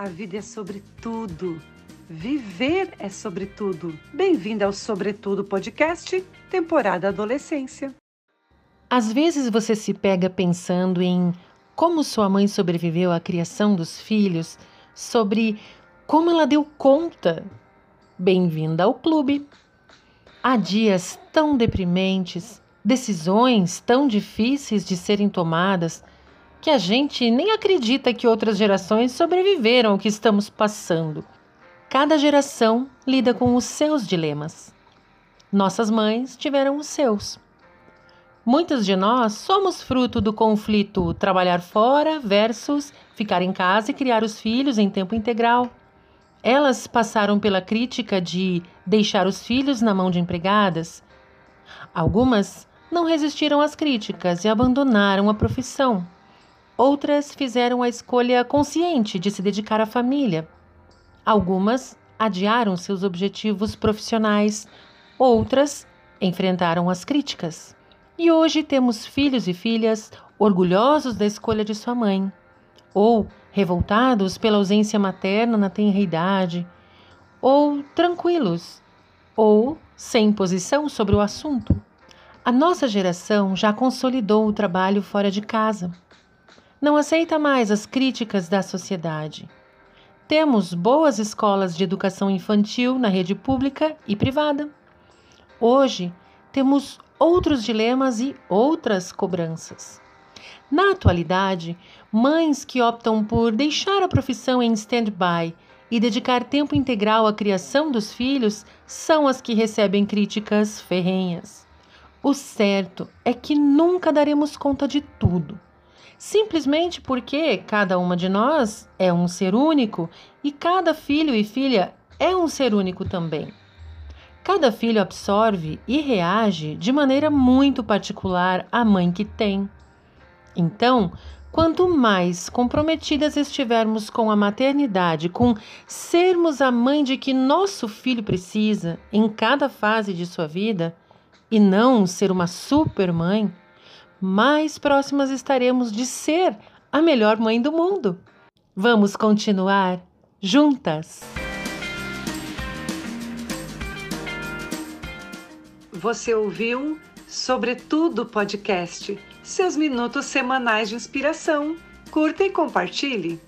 A vida é sobre tudo. Viver é sobre tudo. Bem-vinda ao Sobretudo Podcast, temporada Adolescência. Às vezes você se pega pensando em como sua mãe sobreviveu à criação dos filhos, sobre como ela deu conta. Bem-vinda ao clube. Há dias tão deprimentes, decisões tão difíceis de serem tomadas, que a gente nem acredita que outras gerações sobreviveram ao que estamos passando. Cada geração lida com os seus dilemas. Nossas mães tiveram os seus. Muitos de nós somos fruto do conflito trabalhar fora versus ficar em casa e criar os filhos em tempo integral. Elas passaram pela crítica de deixar os filhos na mão de empregadas. Algumas não resistiram às críticas e abandonaram a profissão. Outras fizeram a escolha consciente de se dedicar à família. Algumas adiaram seus objetivos profissionais, outras enfrentaram as críticas. E hoje temos filhos e filhas orgulhosos da escolha de sua mãe, ou revoltados pela ausência materna na tenra idade, ou tranquilos, ou sem posição sobre o assunto. A nossa geração já consolidou o trabalho fora de casa não aceita mais as críticas da sociedade. Temos boas escolas de educação infantil na rede pública e privada. Hoje, temos outros dilemas e outras cobranças. Na atualidade, mães que optam por deixar a profissão em stand-by e dedicar tempo integral à criação dos filhos são as que recebem críticas ferrenhas. O certo é que nunca daremos conta de tudo simplesmente porque cada uma de nós é um ser único e cada filho e filha é um ser único também. Cada filho absorve e reage de maneira muito particular à mãe que tem. Então, quanto mais comprometidas estivermos com a maternidade, com sermos a mãe de que nosso filho precisa em cada fase de sua vida, e não ser uma super mãe, mais próximas estaremos de ser a melhor mãe do mundo. Vamos continuar juntas! Você ouviu Sobretudo Podcast, seus minutos semanais de inspiração. Curta e compartilhe.